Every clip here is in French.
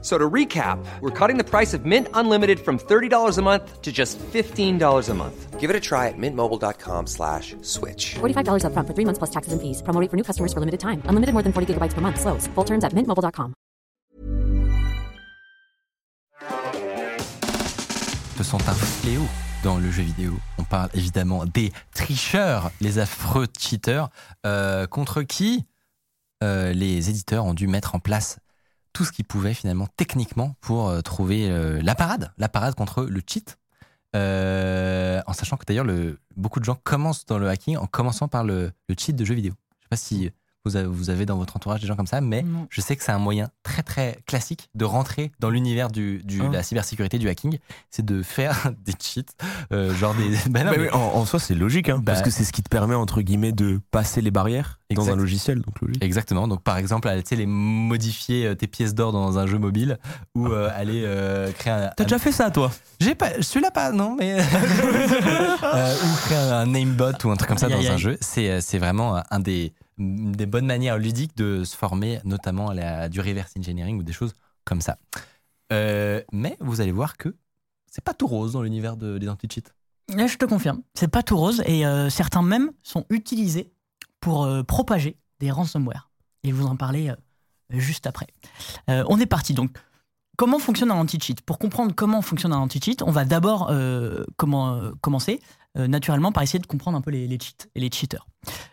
So to recap, we're cutting the price of Mint Unlimited from $30 a month to just $15 a month. Give it a try at mintmobile.com slash switch. $45 upfront for three months plus taxes and fees. Promo rate for new customers for limited time. Unlimited more than 40 gigabytes per month. Slows. Full terms at mintmobile.com. Ce sont un fléau dans le jeu vidéo. On parle évidemment des tricheurs, les affreux cheaters, euh, contre qui euh, les éditeurs ont dû mettre en place tout ce qu'ils pouvaient finalement techniquement pour euh, trouver euh, la parade, la parade contre le cheat. Euh, en sachant que d'ailleurs, le- beaucoup de gens commencent dans le hacking en commençant par le, le cheat de jeux vidéo. Je sais pas si vous avez, vous avez dans votre entourage des gens comme ça, mais Non. je sais que c'est un moyen très très classique de rentrer dans l'univers du, du- Ah. de la cybersécurité, du hacking, c'est de faire des cheats, euh, genre des. Bah non, Bah mais- oui, en, en soi, c'est logique, hein, parce Bah- que c'est ce qui te permet, entre guillemets, de passer les barrières dans un logiciel. Donc logique. Exactement. Donc, par exemple, aller tu sais, les modifier euh, tes pièces d'or dans un jeu mobile ou euh, aller euh, créer un. T'as un- déjà fait ça, toi? J'ai pas, celui-là pas, non, mais Euh, ou créer un namebot ou un truc comme ça Aïe, dans aïe, un jeu. C'est c'est vraiment un des des bonnes manières ludiques de se former, notamment à la, du reverse engineering ou des choses comme ça. Euh, mais vous allez voir que c'est pas tout rose dans l'univers de, des anti-cheats. Je te confirme, c'est pas tout rose et euh, certains même sont utilisés pour euh, propager des ransomware. Et je vous en euh, juste après. On est parti donc. Comment fonctionne un anti-cheat? Pour comprendre comment fonctionne un anti-cheat, on va d'abord comment, commencer naturellement par essayer de comprendre un peu les, les cheats et les cheaters.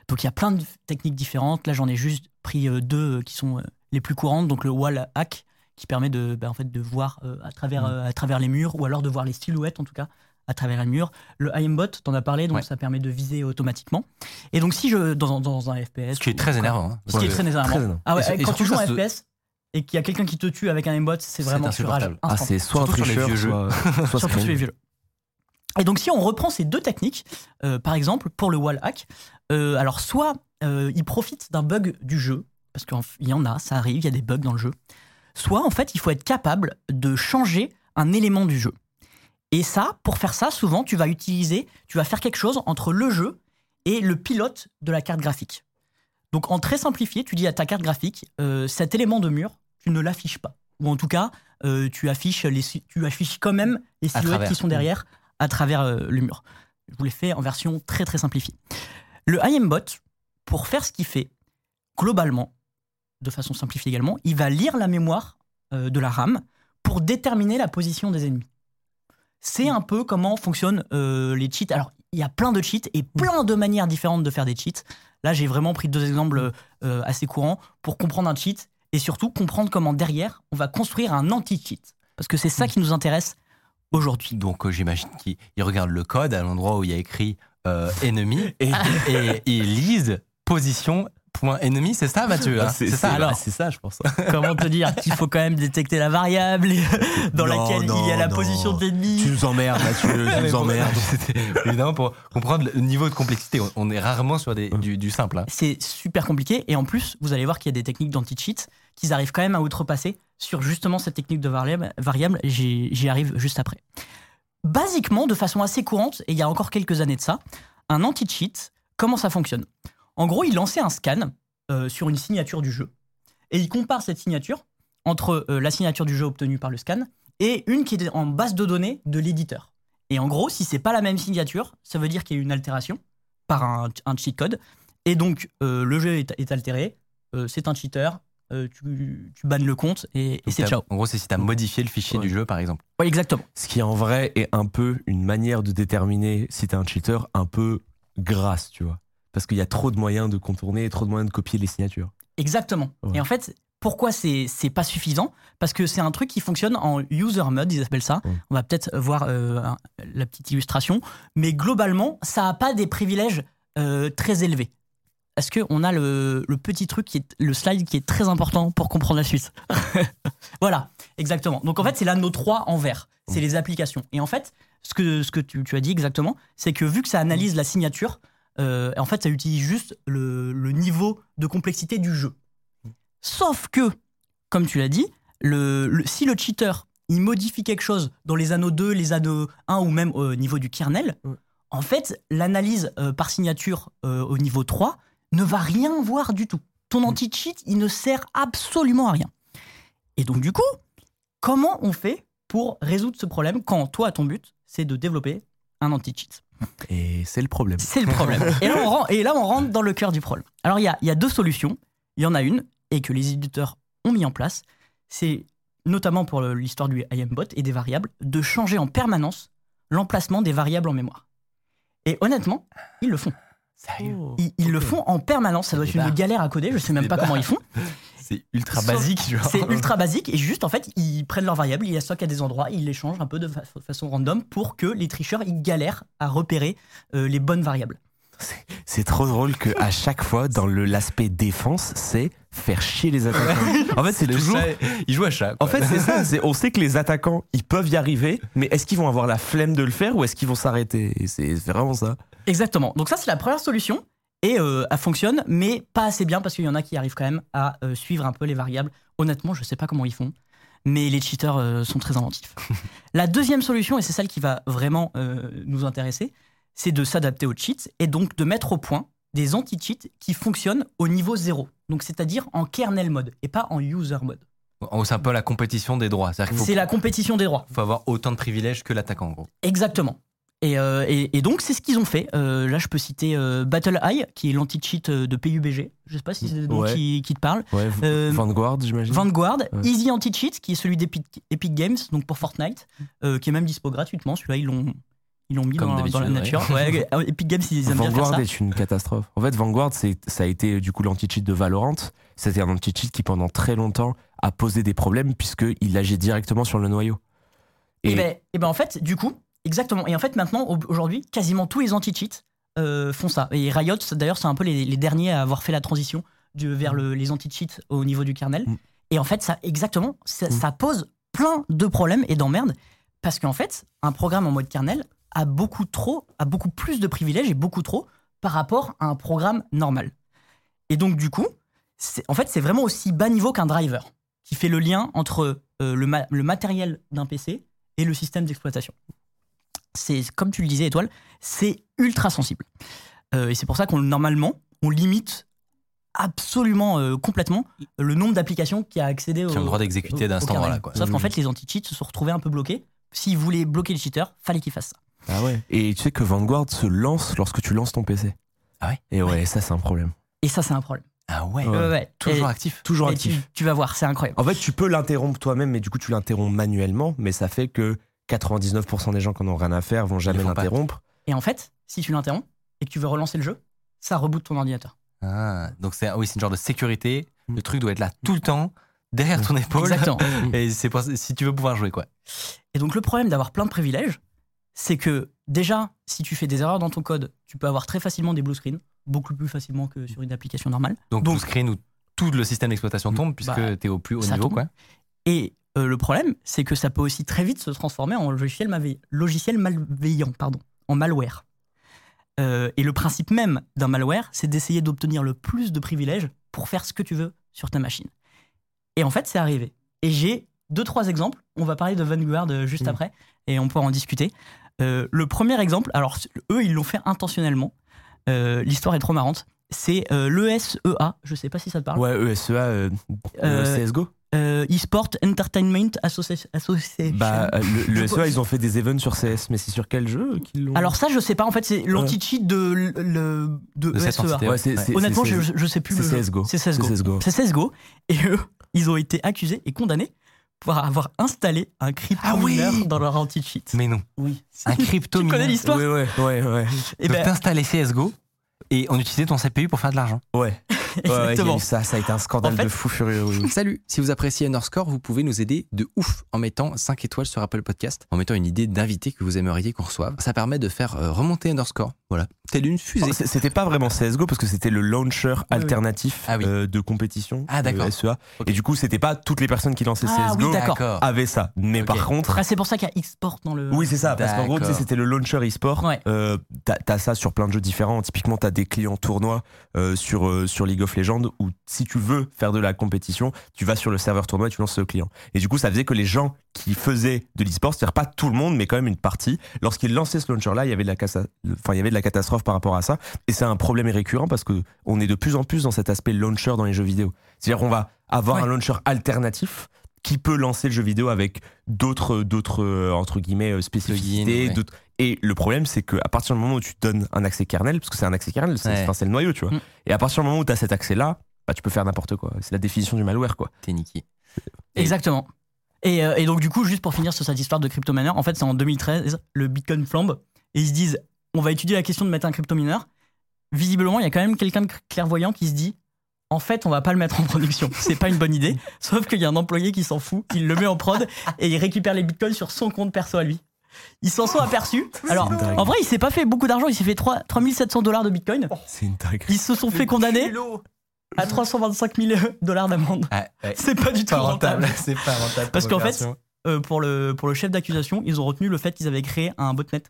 Donc il y a plein de techniques différentes. Là, j'en ai juste pris euh, deux euh, qui sont euh, les plus courantes. Donc le wall hack qui permet de, bah, en fait, de voir euh, à, travers, Mm. euh, à travers les murs ou alors de voir les silhouettes en tout cas à travers les murs. Le IMBot, t'en as parlé, donc Ouais. ça permet de viser automatiquement. Et donc si je dans, dans un FPS, Ce qui est très énervant. hein. ce qui est très énervant. Très énervant. Ah ouais, Et- et quand tu joues un FPS et qu'il y a quelqu'un qui te tue avec un aimbot, c'est vraiment insupportable. Ah, c'est soit un sur tricheur, soit, soit screen. sur les vieux jeux. Et donc, si on reprend ces deux techniques, euh, par exemple, pour le wall hack, euh, alors soit euh, il profite d'un bug du jeu, parce qu'il y en a, ça arrive, il y a des bugs dans le jeu, soit en fait, il faut être capable de changer un élément du jeu. Et ça, pour faire ça, souvent, tu vas utiliser, tu vas faire quelque chose entre le jeu et le pilote de la carte graphique. Donc, en très simplifié, tu dis à ta carte graphique, cet élément de mur, tu ne l'affiches pas. Ou en tout cas, tu, affiches les, tu affiches quand même les silhouettes qui sont derrière à travers euh, le mur. Je vous l'ai fait en version très très simplifiée. Le IMBot, pour faire ce qu'il fait, globalement, de façon simplifiée également, il va lire la mémoire euh, de la RAM pour déterminer la position des ennemis. C'est un peu comment fonctionnent euh, les cheats. Alors, il y a plein de cheats et plein de manières différentes de faire des cheats. Là, j'ai vraiment pris deux exemples euh, assez courants pour comprendre un cheat et surtout comprendre comment derrière, on va construire un anti-cheat. Parce que c'est ça qui nous intéresse aujourd'hui. Donc euh, j'imagine qu'il il regarde le code à l'endroit où il y a écrit euh, ennemi et, et il lise position point ennemi, c'est ça Mathieu hein? Ah, c'est ça alors? bah, c'est ça, je pense. Comment te dire qu'il faut quand même détecter la variable dans Non, laquelle il y a la non. position de l'ennemi? Tu nous emmerdes, Mathieu, tu Mais nous emmerdes. Évidemment, pour comprendre le niveau de complexité, on- on est rarement sur des, du, du simple. hein. C'est super compliqué et en plus, vous allez voir qu'il y a des techniques d'anti-cheat qu'ils arrivent quand même à outrepasser sur justement cette technique de variable. j'y arrive juste après. Basiquement, de façon assez courante, et il y a encore quelques années de ça, un anti-cheat, comment ça fonctionne? En gros, il lançait un scan euh, sur une signature du jeu et il compare cette signature entre euh, la signature du jeu obtenue par le scan et une qui est en base de données de l'éditeur. Et en gros, si c'est pas la même signature, ça veut dire qu'il y a eu une altération par un, cheat code. Et donc, euh, le jeu est, est altéré, c'est un cheater, euh, tu, tu bannes le compte et, c'est ciao. En gros, c'est si tu as modifié le fichier Ouais. du jeu, par exemple. Ouais, exactement. Ce qui en vrai est un peu une manière de déterminer si t'es un cheater un peu grasse, tu vois. Parce qu'il y a trop de moyens de contourner et trop de moyens de copier les signatures. Exactement. Ouais. Et en fait, pourquoi c'est pas suffisant? Parce que c'est un truc qui fonctionne en user mode, ils appellent ça. On va peut-être voir euh, la petite illustration. Mais globalement, ça a pas des privilèges euh, très élevés. Est-ce qu'on a le, le petit truc, qui est, le slide qui est très important pour comprendre la suite Voilà, exactement. Donc en fait, c'est là nos trois en vert. C'est les applications. Et en fait, ce que, ce que tu, tu as dit exactement, c'est que vu que ça analyse la signature, euh, en fait, ça utilise juste le, le niveau de complexité du jeu. Sauf que comme tu l'as dit, le, le- si le cheater il modifie quelque chose dans les anneaux 2, les anneaux 1 ou même au niveau du kernel, en fait, l'analyse euh, par signature euh, au niveau 3 ne va rien voir du tout. Ton anti-cheat, il ne sert absolument à rien. Et donc, du coup, comment on fait pour résoudre ce problème quand toi, ton but, c'est de développer un anti-cheat? Et c'est le problème. c'est le problème. et, là, on rentre, et là, on rentre dans le cœur du problème. Alors, il y a, il y a deux solutions. Il y en a une, et que les éditeurs ont mis en place. C'est notamment pour l'histoire du IMBot et des variables, de changer en permanence l'emplacement des variables en mémoire. Et honnêtement, ils le font. Sérieux Ils, ils le font en permanence. Ça doit être une galère à coder. Je sais même pas comment ils font. C'est ultra Sauf- basique. C'est ultra basique. Et juste, en fait, ils prennent leurs variables, ils les stockent à des endroits, ils les changent un peu de fa- façon random pour que les tricheurs, ils galèrent à repérer euh, les bonnes variables. C'est trop drôle que à chaque fois, dans le l'aspect défense, c'est faire chier les attaquants. En fait, c'est Le toujours. chat, il joue à chat. En quoi. fait, c'est ça. c'est- On sait que les attaquants, ils peuvent y arriver, mais est-ce qu'ils vont avoir la flemme de le faire ou est-ce qu'ils vont s'arrêter? C'est c'est vraiment ça. Exactement. Donc ça, c'est la première solution. Et euh, elle fonctionne, mais pas assez bien parce qu'il y en a qui arrivent quand même à euh, suivre un peu les variables. Honnêtement, je sais pas comment ils font, mais les cheaters euh, sont très inventifs. la deuxième solution, et c'est celle qui va vraiment euh, nous intéresser, c'est de s'adapter aux cheats et donc de mettre au point des anti-cheats qui fonctionnent au niveau zéro. Donc c'est-à-dire en kernel mode et pas en user mode. C'est un peu la compétition des droits. C'est la compétition des droits. faut avoir autant de privilèges que l'attaquant, en gros. Exactement. Et, euh, et- et donc, c'est ce qu'ils ont fait. Euh, là, je peux citer euh, Battle Eye, qui est l'anti-cheat de PUBG. Je sais pas si c'est le nom Ouais. qui, qui te parle. Ouais, Euh, Vanguard, j'imagine. Vanguard, Ouais. Easy Anti-Cheat, qui est celui d'Epic Epic Games, donc pour Fortnite, euh, qui est même dispo gratuitement. Celui-là, ils l'ont. Ils l'ont mis Comme dans, dans la nature. Ouais, euh, Epic Games, ils aiment bien faire Vanguard ça. est une catastrophe. En fait, Vanguard, c'est- ça a été du coup l'anti-cheat de Valorant. C'était un anti-cheat qui, pendant très longtemps, a posé des problèmes puisqu'il agit directement sur le noyau. Et, ben, et ben, en fait, du coup, exactement. Et en fait, maintenant, au- aujourd'hui, quasiment tous les anti-cheats euh, font ça. Et Riot, d'ailleurs, c'est un peu les, les derniers à avoir fait la transition du- vers le- les anti-cheats au niveau du kernel. Mm. Et en fait, ça, exactement, ça, Mm. ça pose plein de problèmes et d'emmerdes parce qu'en fait, un programme en mode kernel a beaucoup trop, a beaucoup plus de privilèges et beaucoup trop par rapport à un programme normal. Et donc, du coup, en fait, c'est vraiment aussi bas niveau qu'un driver qui fait le lien entre euh, le, ma- le matériel d'un PC et le système d'exploitation. C'est comme tu le disais, Étoile, c'est ultra sensible. Euh, et c'est pour ça qu'on normalement on limite absolument euh, complètement le nombre d'applications qui a accédé au, Qui ont le droit d'exécuter d'un endroit-là, quoi. Sauf qu'en Mhm. fait, les anti-cheats se sont retrouvés un peu bloqués. S'ils voulaient bloquer les cheaters, fallait qu'ils fassent ça. Ah ouais. Et tu sais que Vanguard se lance lorsque tu lances ton PC. Ah ouais Et ouais, ça c'est un problème. Et ça, c'est un problème. Ah ouais, Ouais. Ouais, ouais. Toujours Et- actif. Toujours tu, actif. tu vas voir, c'est incroyable. En fait, tu peux l'interrompre toi-même, mais du coup, tu l'interromps manuellement. Mais ça fait que 99% des gens qui en ont rien à faire vont jamais l'interrompre. Et en fait, si tu l'interromps et que tu veux relancer le jeu, ça reboot ton ordinateur. Ah, donc c'est oui, c'est une genre de sécurité. Le truc doit être là tout le temps, derrière ton épaule. Exactement. Et c'est pour- si tu veux pouvoir jouer, quoi. Et donc le problème d'avoir plein de privilèges, c'est que déjà, si tu fais des erreurs dans ton code, tu peux avoir très facilement des blue screens, beaucoup plus facilement que sur une application normale. Donc, Donc- blue screen où tout le système d'exploitation tombe, puisque Bah, tu es au plus haut niveau, tombe. quoi. Et euh, le problème, c'est que ça peut aussi très vite se transformer en logiciel, malveillant, logiciel malveillant, pardon, en malware. Euh, et le principe même d'un malware, c'est d'essayer d'obtenir le plus de privilèges pour faire ce que tu veux sur ta machine. Et en fait, c'est arrivé. Et j'ai deux, trois exemples. On va parler de Vanguard euh, juste Mm. après, et on pourra en discuter. Euh, le premier exemple, alors eux, ils l'ont fait intentionnellement. Euh, L'histoire est trop marrante. C'est euh, l'ESEA, je sais pas si ça te parle. Ouais, ESEA, euh, Euh, CSGO. Euh, eSport Entertainment Associ- Association. Bah, le, le SEA, pense- ils ont fait des events sur CS, mais c'est sur quel jeu qu'ils l'ont Alors ça, je sais pas. En fait, c'est l'anti-cheat de, le, de, De Ouais, c'est- c'est- Honnêtement, je, je sais plus. C'est CSGO. C'est CSGO. C'est CSGO. Et eux, ils ont été accusés et condamnés pour avoir installé un crypto Ah oui dans leur anti-cheat. Mais non. Oui. Un crypto Tu connais l'histoire ouais. Eh Donc ben, t'installais CSGO et on utilisait ton CPU pour faire de l'argent. Ouais. Exactement. ça, ça a été un scandale En fait- de fou furieux. oui, oui. Salut, si vous appréciez Underscore, vous pouvez nous aider de ouf en mettant 5 étoiles sur Apple Podcast, en mettant une idée d'invité que vous aimeriez qu'on reçoive. Ça permet de faire euh, remonter Underscore Voilà. Telle une fusée. C- C'était pas vraiment CSGO parce que c'était le launcher oui. alternatif Ah oui. euh, de compétition. Ah, d'accord. euh, SEA. Et du coup, c'était pas toutes les personnes qui lançaient Ah, oui, CSGO d'accord. avaient ça. Mais par contre, Ah, c'est pour ça qu'il y a Xport dans le. Oui, c'est ça, parce qu'en gros, tu sais, D'accord. c'était le launcher e-sport. Ouais. Euh, t'as, ça sur plein de jeux différents. Typiquement, t'as des clients tournois euh, sur, euh, sur League of Legends où si tu veux faire de la compétition, tu vas sur le serveur tournoi et tu lances le client. Et du coup, ça faisait que les gens qui faisaient de l'e-sport, c'est-à-dire pas tout le monde, mais quand même une partie, lorsqu'ils lançaient ce launcher-là, il y avait de la, cassa- enfin, il y avait de la catastrophe par rapport à ça. Et c'est un problème récurrent parce que on est de plus en plus dans cet aspect launcher dans les jeux vidéo. C'est-à-dire qu'on va avoir Ouais. un launcher alternatif qui peut lancer le jeu vidéo avec d'autres d'autres euh, entre guillemets euh, spécificités ouais. et le problème c'est que à partir du moment où tu donnes un accès kernel parce que c'est un accès kernel c'est Ouais. enfin, c'est le noyau tu vois Mm. et à partir du moment où tu as cet accès là bah, tu peux faire n'importe quoi c'est la définition du malware quoi T'es niqué. Exactement. Et, euh, et donc, du coup, juste pour finir sur cette histoire de crypto-mineur, en fait, c'est en 2013, le Bitcoin flambe et ils se disent on va étudier la question de mettre un crypto-mineur. Visiblement, il y a quand même quelqu'un de clairvoyant qui se dit en fait, on va pas le mettre en production. C'est pas une bonne idée. Sauf qu'il y a un employé qui s'en fout, il le met en prod et il récupère les bitcoins sur son compte perso à lui. Ils s'en sont aperçus. Alors, en vrai, il s'est pas fait beaucoup d'argent, il s'est fait 3 3700 dollars de bitcoin. c'est une dingue Ils se sont fait condamner à 325 000 dollars d'amende. Ah, ouais. C'est pas du tout rentable. rentable. C'est pas rentable. Parce qu'en fait. Euh, pour, le, pour le chef d'accusation, ils ont retenu le fait qu'ils avaient créé un botnet.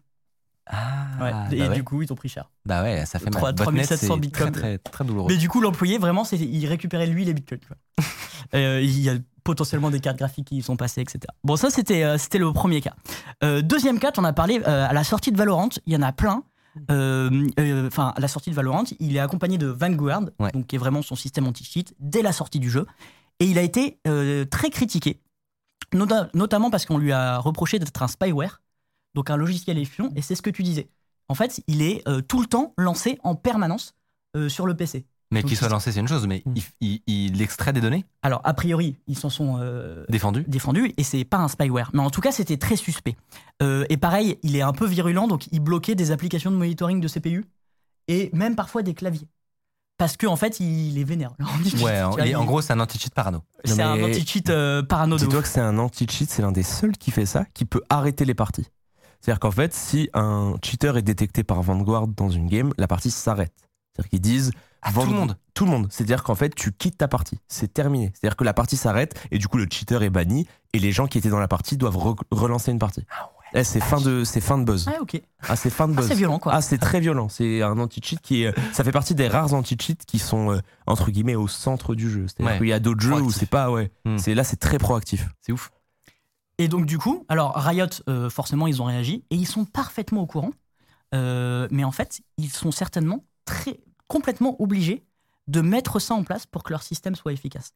Ah, Ouais. bah et ouais. du coup, ils ont pris cher. Bah ouais, ça fait Trois- mal. Botnet, 3700 c'est bitcoins. Très, très, très douloureux. Mais du coup, l'employé, vraiment, il récupérait lui les bitcoins. Euh, il y a potentiellement des cartes graphiques qui y sont passées, etc. Bon, ça, c'était, euh, c'était le premier cas. Euh, deuxième cas, on a parlé à la sortie de Valorant. Il y en a plein. Enfin, à la sortie de Valorant, il est accompagné de Vanguard, Ouais. donc qui est vraiment son système anti-cheat, dès la sortie du jeu. Et il a été très critiqué, nota- notamment parce qu'on lui a reproché d'être un spyware, donc un logiciel espion, et c'est ce que tu disais. En fait, il est euh, tout le temps lancé en permanence euh, sur le PC. Mais qu'il soit lancé, c'est une chose, mais Mm. il, il, il extrait des données? Alors, a priori, ils s'en sont euh, défendues défendus et c'est pas un spyware. Mais en tout cas, c'était très suspect. Euh, et pareil, il est un peu virulent, donc il bloquait des applications de monitoring de CPU et même parfois des claviers. Parce qu'en en fait, il est vénère. Ouais, en, il- en gros, c'est un anti-cheat parano. c'est un anti-cheat euh, parano de dis-toi que c'est un anti-cheat c'est l'un des seuls qui fait ça qui peut arrêter les parties c'est-à-dire qu'en fait si un cheater est détecté par Vanguard dans une game la partie s'arrête c'est-à-dire qu'ils disent Ah, tout le monde Tout le monde. C'est-à-dire qu'en fait, tu quittes ta partie. C'est terminé. C'est-à-dire que la partie s'arrête et du coup, le cheater est banni et les gens qui étaient dans la partie doivent re- relancer une partie. Eh, c'est fin de, c'est fin de buzz. Ouais, ok. Ah, c'est fin de Ah, buzz. c'est violent, quoi. Ah, c'est très violent. C'est un anti-cheat qui est, ça fait partie des rares anti-cheats qui sont, euh, entre guillemets, au centre du jeu. C'est-à-dire Ouais. qu'il y a d'autres jeux où c'est pas, ouais. Hmm. C'est, là, c'est très proactif. C'est ouf. Et donc, du coup, alors Riot, euh, forcément, ils ont réagi et ils sont parfaitement au courant. Euh, mais en fait, ils sont certainement très, complètement obligés de mettre ça en place pour que leur système soit efficace.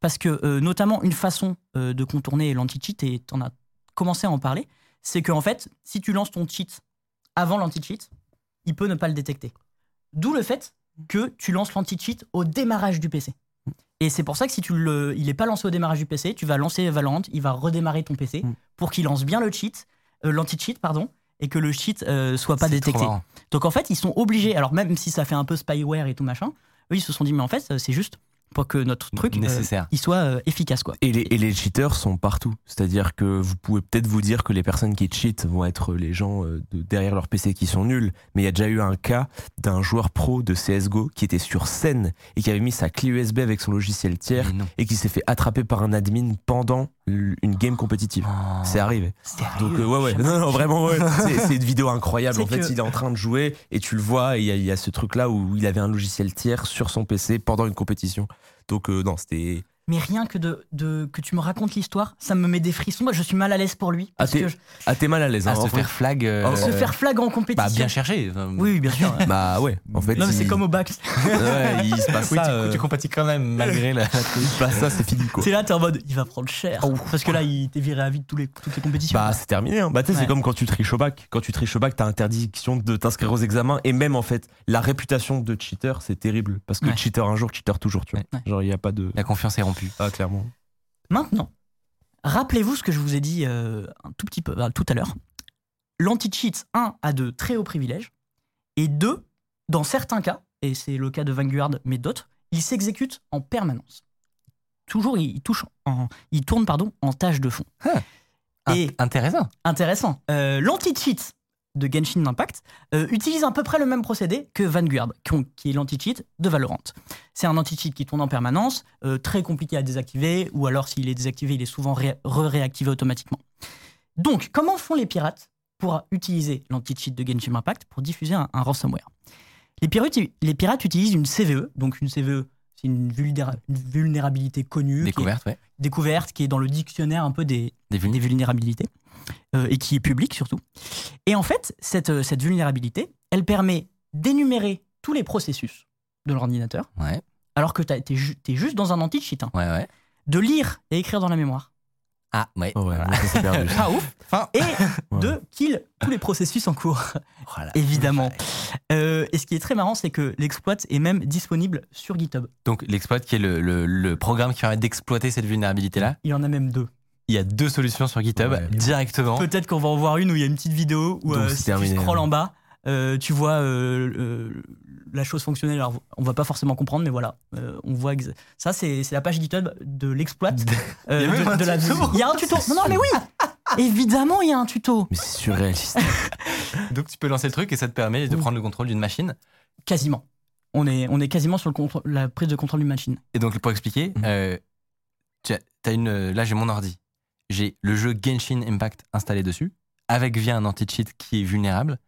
Parce que, euh, notamment, une façon de contourner l'anti-cheat, et tu en as commencé à en parler, c'est qu'en fait, si tu lances ton cheat avant l'anti-cheat, il peut ne pas le détecter. D'où le fait que tu lances l'anti-cheat au démarrage du PC. Et c'est pour ça que si tu le, il n'est pas lancé au démarrage du PC, tu vas lancer Valorant, il va redémarrer ton PC Mm. pour qu'il lance bien le cheat, euh, l'anti-cheat, pardon, et que le cheat euh, soit pas détecté. Donc en fait, ils sont obligés, alors même si ça fait un peu spyware et tout machin, eux ils se sont dit, mais en fait, c'est juste pour que notre truc euh, Nécessaire. il soit euh, efficace quoi. Et les, et les cheaters sont partout. C'est-à-dire que vous pouvez peut-être vous dire que les personnes qui cheatent vont être les gens euh, de derrière leur PC qui sont nuls. Mais il y a déjà eu un cas d'un joueur pro de CSGO qui était sur scène et qui avait mis sa clé USB avec son logiciel tiers et qui s'est fait attraper par un admin pendant une game compétitive. Oh. C'est arrivé. Donc euh, ouais ouais, non, non vraiment ouais. c'est, c'est une vidéo incroyable. C'est En fait, que- il est en train de jouer et tu le vois. et Il y, y a ce truc là où il avait un logiciel tiers sur son PC pendant une compétition. Euh, non, c'était. Mais rien que de, de que tu me racontes l'histoire, ça me met des frissons. Moi, je suis mal à l'aise pour lui. Ah, Parce t'es- que je- Ah t'es mal à l'aise. À hein, se vrai. faire flag. euh, se faire flag en compétition. Bah, bien cherché. Enfin, Oui, oui, bien sûr. Bah ouais. En fait, non, mais c'est comme au bac. Ouais, il se passe Oui, ça. tu, euh, tu compatis quand même malgré la. il se passe ça, c'est fini quoi. C'est là, t'es en mode, il va prendre cher. Parce que là, il t'est viré à vie de tous les, toutes les compétitions. Bah c'est terminé. Hein. Bah tu sais, Ouais. c'est comme quand tu triches au bac. Quand tu triches au bac, t'as interdiction de t'inscrire aux examens et même en fait, la réputation de cheater, c'est terrible parce que Ouais. cheater un jour, cheater toujours. Tu vois. Ouais. Genre il y a pas de. La confiance est rompue. Ah clairement. Maintenant, rappelez-vous ce que je vous ai dit euh, un tout petit peu euh, tout à l'heure. L'anti-cheat, un, a de très hauts privilèges, et deux, dans certains cas, et c'est le cas de Vanguard, mais d'autres, il s'exécute en permanence. Toujours, il, touche en, il tourne pardon, en tâche de fond. Ah. Et Intéressant. intéressant, euh, l'anti-cheat de Genshin Impact euh, utilise à peu près le même procédé que Vanguard, qui, est l'anti-cheat de Valorant. C'est un anti-cheat qui tourne en permanence, euh, très compliqué à désactiver, ou alors s'il est désactivé, il est souvent ré- re-réactivé automatiquement. Donc, comment font les pirates pour utiliser l'anti-cheat de Genshin Impact pour diffuser un, un ransomware? Les pirates, les pirates utilisent une CVE, donc une CVE, c'est une, vulnéra- une vulnérabilité connue, qui est Découverte, ouais. découverte, qui est dans le dictionnaire un peu des, vulnérabilités, et qui est publique surtout. Et en fait, cette, euh, cette vulnérabilité, elle permet d'énumérer tous les processus de l'ordinateur, Ouais, alors que tu es, juste dans un anti-cheat, hein, ouais, ouais. de lire et écrire dans la mémoire, Ah, ouais. Oh ouais, Voilà. perdu. ouf, Enfin, et Ouais. de kill tous les processus en cours, voilà. évidemment. Euh, et ce qui est très marrant, c'est que l'exploit est même disponible sur GitHub. Donc, l'exploit qui est le, le- le programme qui permet d'exploiter cette vulnérabilité-là, Il y en a même deux. Il y a deux solutions sur GitHub Ouais. directement. Peut-être qu'on va en voir une où il y a une petite vidéo où Donc, euh, si terminé, tu scrolles hein. en bas, euh, tu vois euh, euh, la chose fonctionnelle. Alors, on va pas forcément comprendre, mais voilà, euh, on voit ça. C'est la page GitHub de l'exploit euh, Il y a de, un de la. Il y a un tuto. Non, non, mais oui. Évidemment, il y a un tuto. Mais c'est surréaliste. Donc, tu peux lancer le truc et ça te permet de Oui. prendre le contrôle d'une machine. Quasiment. On est, on est quasiment sur le la prise de contrôle d'une machine. Et donc, pour expliquer, euh, tu as, une, là, j'ai mon ordi. J'ai le jeu Genshin Impact installé dessus, avec via un anti-cheat qui est vulnérable.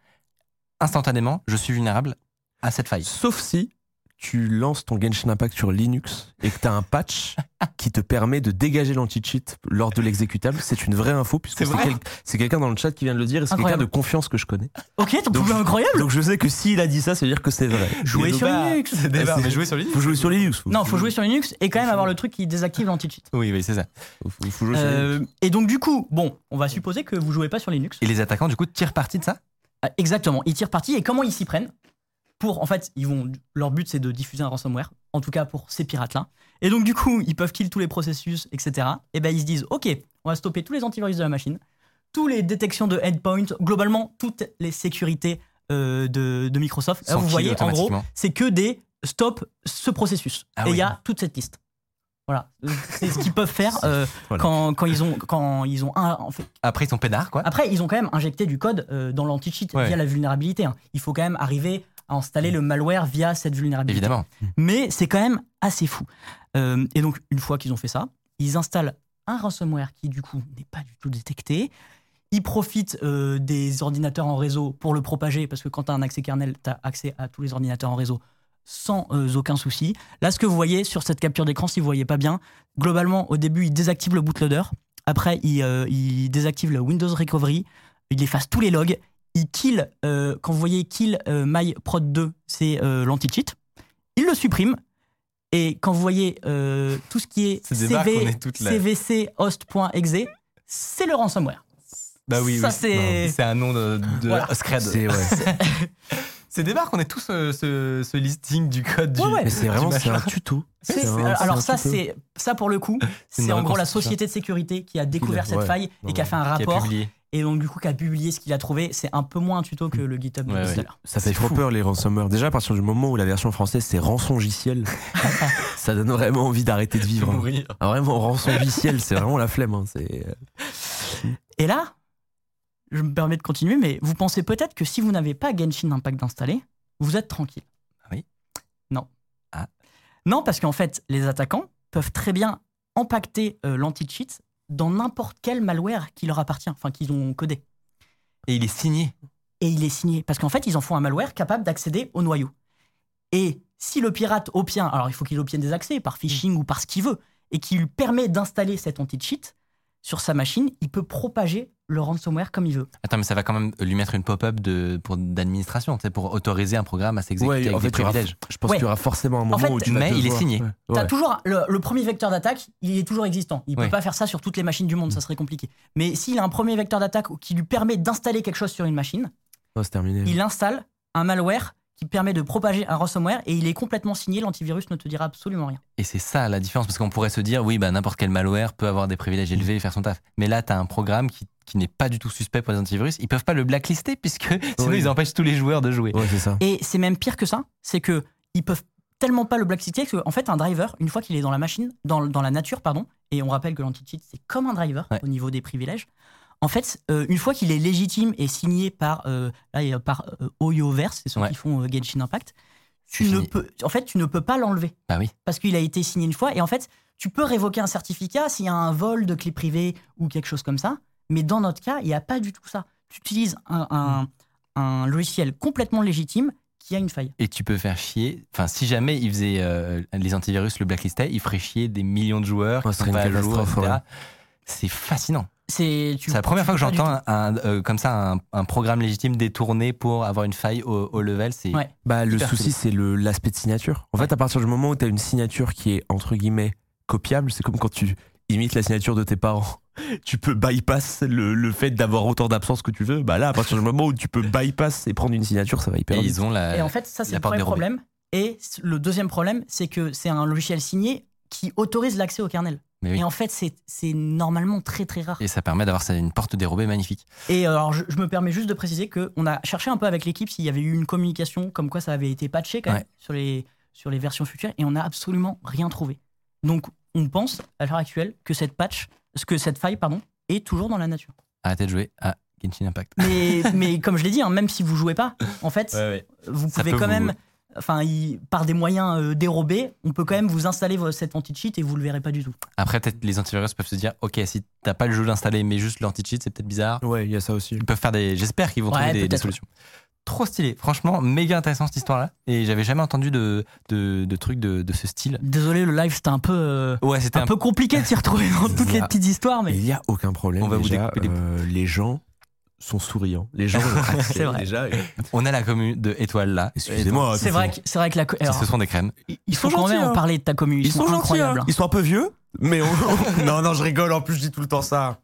Instantanément, je suis vulnérable à cette faille. Sauf si tu lances ton Genshin Impact sur Linux et que tu as un patch qui te permet de dégager l'anti-cheat lors de l'exécutable. C'est une vraie info puisque C'est quel- quelqu'un dans le chat qui vient de le dire et c'est quelqu'un de confiance que je connais. Ok, donc Donc, incroyable. Donc je sais que s'il a dit ça, ça veut dire que c'est vrai. Jouer sur Linux. C'est des Ah, c'est- mais jouer sur Linux Faut jouer sur Linux. Non, faut jouer sur Linux et quand même avoir le truc qui désactive l'anti-cheat. Oui, oui, c'est ça. Faut, jouer sur Linux. Euh, et donc du coup, bon, on va supposer que vous jouez pas sur Linux. Et les attaquants, du coup, tirent parti de ça? Ah, Exactement, ils tirent parti et comment ils s'y prennent? Pour, en fait, ils vont, leur but c'est de diffuser un ransomware, en tout cas pour ces pirates-là. Et donc du coup, ils peuvent kill tous les processus, etc. Et ben ils se disent, ok, on va stopper tous les antivirus de la machine, tous les détections de endpoint, globalement toutes les sécurités euh, de, de Microsoft. Là, vous voyez, en gros, c'est que des stop ce processus. Ah et il oui. y a toute cette liste. Voilà, c'est ce qu'ils peuvent faire euh, Voilà. quand, quand ils ont quand ils ont un, en fait, Après, ils sont pédards, quoi. après, ils ont quand même injecté du code euh, dans l'anti-cheat Ouais. via la vulnérabilité. hein. Il faut quand même arriver à installer le malware via cette vulnérabilité. Évidemment. Mais c'est quand même assez fou. Euh, et donc, une fois qu'ils ont fait ça, ils installent un ransomware qui, du coup, n'est pas du tout détecté. Ils profitent euh, des ordinateurs en réseau pour le propager, parce que quand tu as un accès kernel, tu as accès à tous les ordinateurs en réseau sans euh, aucun souci. Là, ce que vous voyez sur cette capture d'écran, si vous voyez pas bien, globalement, au début, ils désactivent le bootloader. Après, ils, ils désactivent le Windows Recovery. Ils effacent tous les logs. Ils kill, euh, quand vous voyez kill euh, my prod 2, c'est euh, l'anti-cheat. Ils le suppriment. Et quand vous voyez euh, tout ce qui est CV, est. CVC host.exe, c'est le ransomware. Bah oui, Ça, oui. c'est- un nom de, de Voilà. Scred. C'est ouais. C'est des barres qu'on ait tous ce, ce, ce listing du code du. Ouais, ouais. Mais c'est vraiment du c'est un tuto. Un- alors ça, c'est ça pour le coup, C'est en gros la société de sécurité qui a découvert cette ouais. faille et qui a fait un Qui a rapport publié. Et donc du coup qui a publié ce qu'il a trouvé. C'est un peu moins un tuto que le GitHub de Ouais, tout ouais. à l'heure. Ça fait trop fou. peur les ransomware. Déjà à partir du moment où la version française c'est rançongiciel, ça donne vraiment envie d'arrêter de vivre. hein. Ah, vraiment rançongiciel, c'est vraiment la flemme. hein. C'est Et là, je me permets de continuer, mais vous pensez peut-être que si vous n'avez pas Genshin Impact installé, vous êtes tranquille. Oui. Non. Ah. Non, parce qu'en fait, les attaquants peuvent très bien impacter euh, l'anti-cheat dans n'importe quel malware qui leur appartient, enfin qu'ils ont codé. Et il est signé. Et il est signé. Parce qu'en fait, ils en font un malware capable d'accéder au noyau. Et si le pirate obtient, alors il faut qu'il obtienne des accès par phishing ou par ce qu'il veut, et qu'il lui permet d'installer cet anti-cheat sur sa machine, il peut propager le ransomware comme il veut. Attends, mais ça va quand même lui mettre une pop-up de, pour, d'administration, tu sais, pour autoriser un programme à s'exécuter Ouais, avec en des fait, aura- privilèges. je pense Ouais. qu'il y aura forcément un moment fait, où tu mais il est signé. Ouais. Toujours le, le premier vecteur d'attaque, il est toujours existant. Il Oui. peut pas faire ça sur toutes les machines du monde, ça serait compliqué. Mais s'il a un premier vecteur d'attaque qui lui permet d'installer quelque chose sur une machine, terminé. il installe un malware qui permet de propager un ransomware et il est complètement signé, l'antivirus ne te dira absolument rien. Et c'est ça la différence, parce qu'on pourrait se dire, oui, bah, n'importe quel malware peut avoir des privilèges élevés et faire son taf. Mais là, tu as un programme qui, qui n'est pas du tout suspect pour les antivirus. Ils peuvent pas le blacklister, puisque sinon Oui. ils empêchent tous les joueurs de jouer. Ouais, c'est ça. Et c'est même pire que ça, c'est que ils peuvent tellement pas le blacklister que en fait un driver, une fois qu'il est dans la machine, dans, dans la nature pardon, et on rappelle que l'anti-cheat c'est comme un driver Ouais. au niveau des privilèges. En fait, euh, une fois qu'il est légitime et signé par, euh, là, par euh, Oyoverse, c'est ceux Ouais. qui font euh, Genshin Impact, tu ne peux, en fait, tu ne peux pas l'enlever Bah oui. parce qu'il a été signé une fois. Et en fait, tu peux révoquer un certificat s'il y a un vol de clé privée ou quelque chose comme ça. Mais dans notre cas, il n'y a pas du tout ça. Tu utilises un, un- un logiciel complètement légitime qui a une faille. Et tu peux faire chier. Enfin, si jamais ils faisaient euh, les antivirus le blacklistaient, ils feraient chier des millions de joueurs qui sont pas à jour, ouais. C'est fascinant. C'est la première fois que j'entends un, euh, comme ça un, un programme légitime détourné pour avoir une faille au, au level. C'est Ouais. Bah, le souci, c'est l'aspect de signature. En fait, à partir du moment où tu as une signature qui est, entre guillemets, copiable, c'est comme quand tu imites la signature de tes parents. Tu peux bypass le, le fait d'avoir autant d'absence que tu veux. Bah là, à partir du moment où tu peux bypass et prendre une signature, ça va hyper et vite. ils ont la. Et en fait, ça, c'est le premier problème. Et le deuxième problème, c'est que c'est un logiciel signé qui autorise l'accès au kernel. Mais oui. Et en fait, c'est normalement très très rare. Et ça permet d'avoir une porte dérobée magnifique. Et alors, je, je me permets juste de préciser qu'on a cherché un peu avec l'équipe s'il y avait eu une communication comme quoi ça avait été patché quand même sur, les, sur les versions futures et on n'a absolument rien trouvé. Donc, on pense à l'heure actuelle que cette patch, que cette faille, pardon, est toujours dans la nature. Arrêtez de jouer à Genshin Impact. Mais, mais comme je l'ai dit, hein, même si vous jouez pas, en fait, vous pouvez quand vous- même, enfin, il- par des moyens euh, dérobés, on peut quand même vous installer cet anti-cheat et vous le verrez pas du tout. Après, peut-être les antivirus peuvent se dire Ok, si t'as pas le jeu installé mais juste l'anti-cheat, c'est peut-être bizarre. Ouais, il y a ça aussi. Ils peuvent faire des. J'espère qu'ils vont Ouais, trouver des, solutions. Trop stylé. Franchement, méga intéressant cette histoire-là. Et j'avais jamais entendu de, de, de trucs de, de ce style. Désolé, le live c'était un peu, euh, Ouais, c'était un un peu compliqué de s'y retrouver dans toutes les petites histoires, Mais il n'y a aucun problème. On va vous découper les euh, les gens sont souriants. Les gens ont accès, C'est vrai. déjà. et- On a la commune de étoiles là. Excusez-moi. c'est vrai, que- c'est vrai que la. alors, Ce sont des crèmes. il ils faut sont quand même gentils, en hein. parler de ta commune. Ils, Ils sont, gentils, incroyables. hein. Ils sont un peu vieux, mais on- non, non, je rigole. En plus, je dis tout le temps ça.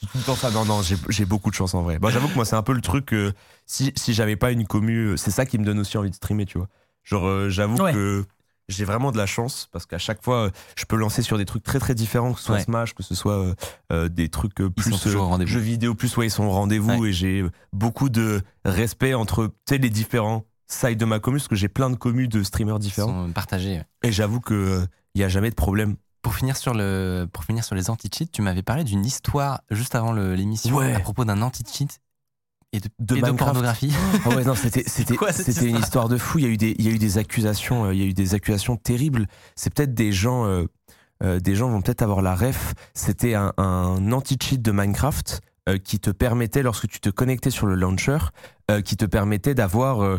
Je dis tout le temps ça. Non, non, j'ai j'ai beaucoup de chance en vrai. Bon, j'avoue que moi, c'est un peu le truc. euh, si si j'avais pas une commu, euh, c'est ça qui me donne aussi envie de streamer, tu vois. Genre, euh, j'avoue Ouais. que j'ai vraiment de la chance parce qu'à chaque fois, euh, je peux lancer sur des trucs très très différents, que ce soit Ouais. Smash, que ce soit euh, euh, des trucs euh, Ils plus rendez-vous. jeux vidéo, plus ouais, ils sont au rendez-vous et j'ai euh, beaucoup de respect entre les différents sides de ma commu parce que j'ai plein de commus de streamers Ils différents sont partagés. et j'avoue que euh, il y a jamais de problème. Pour finir sur, le, pour finir sur les anti-cheats, tu m'avais parlé d'une histoire juste avant l'émission à propos d'un anti-cheat et de, De et de pornographie. Ouais, non, c'était une histoire de fou. Il y a eu des il y a eu des accusations, euh, il y a eu des accusations terribles. C'est peut-être des gens euh, euh, des gens vont peut-être avoir la ref. C'était un, un anti-cheat de Minecraft euh, qui te permettait lorsque tu te connectais sur le launcher, qui te permettait d'avoir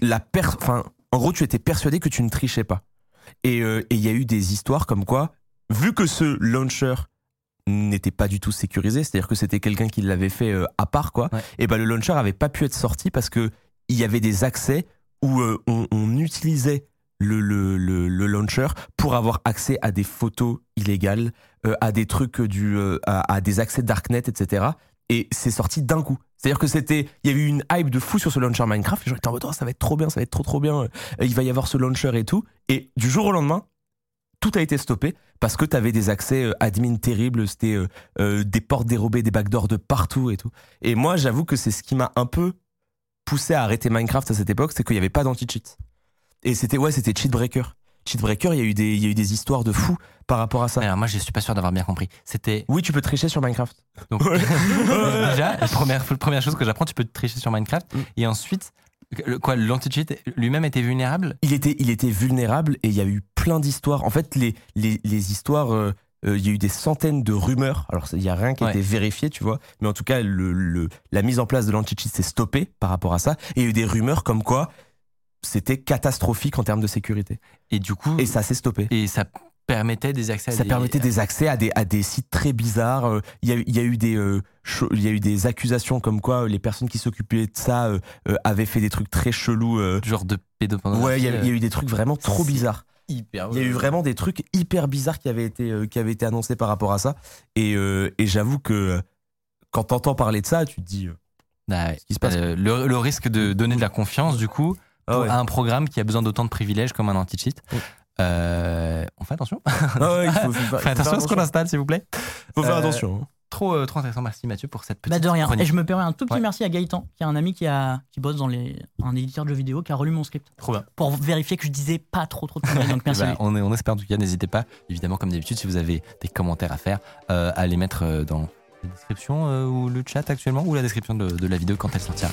la per enfin en gros tu étais persuadé que tu ne trichais pas. Et et il y a eu des histoires comme quoi vu que ce launcher n'était pas du tout sécurisé, c'est-à-dire que c'était quelqu'un qui l'avait fait euh, à part quoi. Ouais. Et ben le launcher avait pas pu être sorti parce que il y avait des accès où euh, on, on utilisait le, le, le, le launcher pour avoir accès à des photos illégales, euh, à des trucs du, à, à des accès darknet, etc. Et c'est sorti d'un coup. C'est-à-dire que c'était, il y a eu une hype de fou sur ce launcher Minecraft. Les gens étaient en mode, Oh, ça va être trop bien, ça va être trop trop bien. Il va y avoir ce launcher et tout. Et du jour au lendemain, tout a été stoppé parce que tu avais des accès euh, admin terribles, c'était euh, euh, des portes dérobées, des backdoors de partout et tout. Et moi, j'avoue que c'est ce qui m'a un peu poussé à arrêter Minecraft à cette époque, c'est qu'il n'y avait pas d'anti-cheat. Et c'était ouais, c'était cheat breaker. Cheat breaker, il y a eu des il y a eu des histoires de fous par rapport à ça. Alors moi, je suis pas sûr d'avoir bien compris. C'était Oui, tu peux tricher sur Minecraft. donc déjà la première, première chose que j'apprends, tu peux tricher sur Minecraft Mm. et ensuite le- quoi, l'anti-cheat lui-même était vulnérable? il était, il était vulnérable et il y a eu plein d'histoires. En fait, les, les, les histoires, euh, euh, il y a eu des centaines de rumeurs. Alors, il n'y a rien qui a Ouais. été vérifié, tu vois. Mais en tout cas, le, le- la mise en place de l'anti-cheat s'est stoppée par rapport à ça. Et il y a eu des rumeurs comme quoi c'était catastrophique en termes de sécurité. Et du coup, Et ça s'est stoppé. et ça permettait des accès. à Ça des- permettait des accès à des, à des sites très bizarres. Euh, Il y, a, y a eu des, euh, il y a eu des accusations comme quoi les personnes qui s'occupaient de ça avaient fait des trucs très chelous. genre de pédopornographie. Ouais, il y, a, il y a eu des trucs vraiment trop bizarres. Hyper. Il y a eu vraiment des trucs hyper bizarres qui avaient été, euh, qui avaient été annoncés par rapport à ça. Et, euh, et j'avoue que euh, quand t'entends parler de ça, tu te dis. euh, Ah ouais. ce qui se passe. Euh, le, le risque de donner de la confiance, du coup, ah ouais. à un programme qui a besoin d'autant de privilèges comme un anti-cheat. Euh, on fait attention. Ah ouais, il faut, faut faire- Faites faut faire attention à ce qu'on installe, s'il vous plaît. Faut faire Euh, attention. Trop, euh, trop intéressant. Merci Mathieu pour cette petite Bah de rien. chronique. Et je me permets un tout petit Ouais. merci à Gaëtan, qui est un ami qui, a, qui bosse dans les, un éditeur de jeux vidéo, qui a relu mon script. Trop bien. Pour vérifier que je disais pas trop trop de conneries. Donc merci Eh à ben, on, est- on espère en tout cas, n'hésitez pas, évidemment, comme d'habitude, si vous avez des commentaires à faire, euh, à les mettre euh, dans la description euh, ou le chat actuellement ou la description de, de la vidéo quand elle sortira.